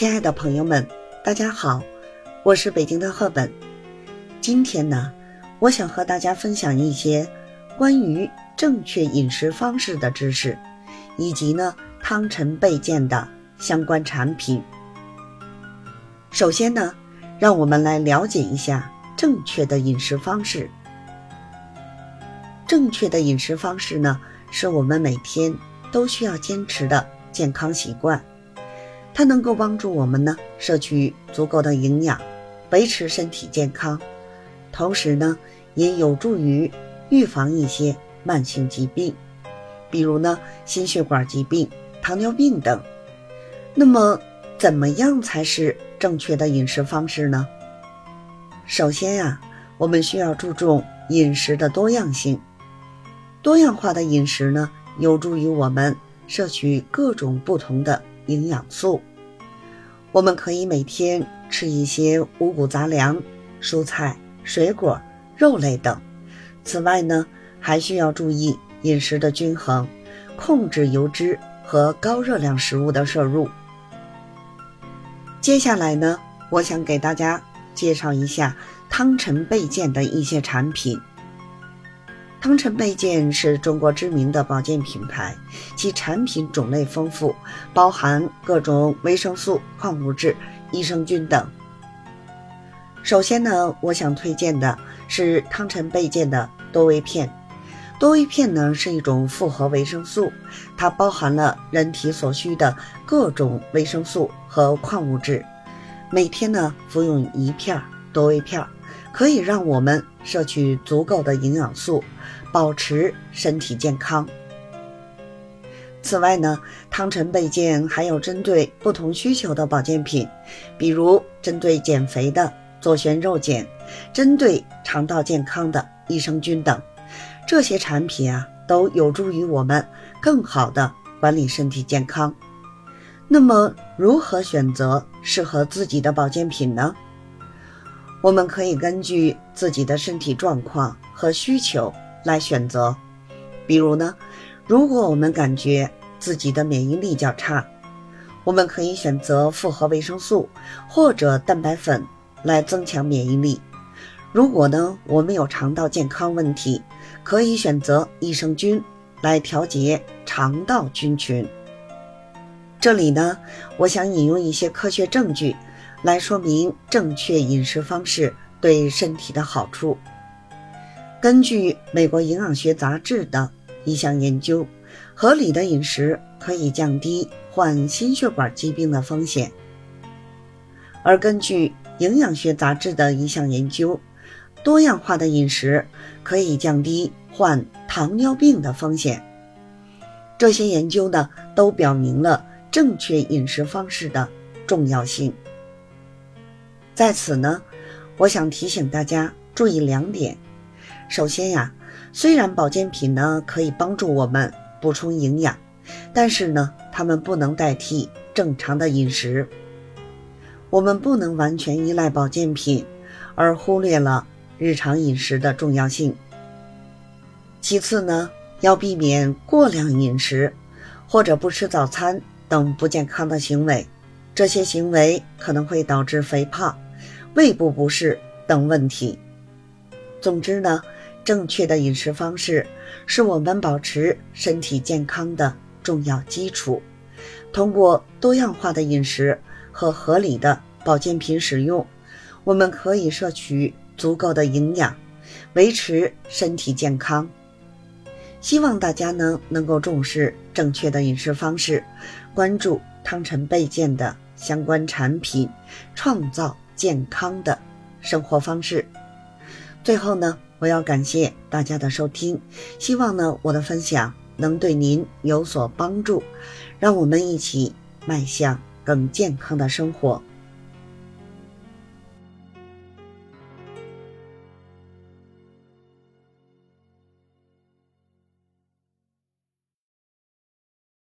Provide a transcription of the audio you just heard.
亲爱的朋友们，大家好，我是北京的赫本。今天呢，我想和大家分享一些关于正确饮食方式的知识，以及呢汤臣倍健的相关产品。首先呢，让我们来了解一下正确的饮食方式。正确的饮食方式呢，是我们每天都需要坚持的健康习惯。它能够帮助我们呢摄取足够的营养，维持身体健康，同时呢也有助于预防一些慢性疾病，比如呢心血管疾病、糖尿病等。那么，怎么样才是正确的饮食方式呢？首先呀，我们需要注重饮食的多样性。多样化的饮食呢，有助于我们摄取各种不同的。营养素，我们可以每天吃一些五谷杂粮、蔬菜、水果、肉类等。此外呢，还需要注意饮食的均衡，控制油脂和高热量食物的摄入。接下来呢，我想给大家介绍一下汤臣倍健的一些产品。汤臣倍健是中国知名的保健品牌，其产品种类丰富，包含各种维生素、矿物质、益生菌等。首先呢，我想推荐的是汤臣倍健的多维片。多维片呢是一种复合维生素，它包含了人体所需的各种维生素和矿物质。每天呢服用一片多维片。可以让我们摄取足够的营养素，保持身体健康。此外呢，汤臣倍健还有针对不同需求的保健品，比如针对减肥的左旋肉碱，针对肠道健康的益生菌等。这些产品啊，都有助于我们更好的管理身体健康。那么，如何选择适合自己的保健品呢？我们可以根据自己的身体状况和需求来选择。比如呢，如果我们感觉自己的免疫力较差，我们可以选择复合维生素或者蛋白粉来增强免疫力。如果呢，我们有肠道健康问题，可以选择益生菌来调节肠道菌群。这里呢，我想引用一些科学证据。来说明正确饮食方式对身体的好处。根据美国营养学杂志的一项研究，合理的饮食可以降低患心血管疾病的风险。而根据营养学杂志的一项研究，多样化的饮食可以降低患糖尿病的风险。这些研究呢，都表明了正确饮食方式的重要性。在此呢，我想提醒大家注意两点。首先呀，虽然保健品呢可以帮助我们补充营养，但是呢，它们不能代替正常的饮食。我们不能完全依赖保健品，而忽略了日常饮食的重要性。其次呢，要避免过量饮食或者不吃早餐等不健康的行为，这些行为可能会导致肥胖。胃部不适等问题。总之呢，正确的饮食方式是我们保持身体健康的重要基础。通过多样化的饮食和合理的保健品使用，我们可以摄取足够的营养，维持身体健康。希望大家呢能够重视正确的饮食方式，关注汤臣倍健的相关产品，创造。健康的生活方式。最后呢，我要感谢大家的收听，希望呢我的分享能对您有所帮助，让我们一起迈向更健康的生活。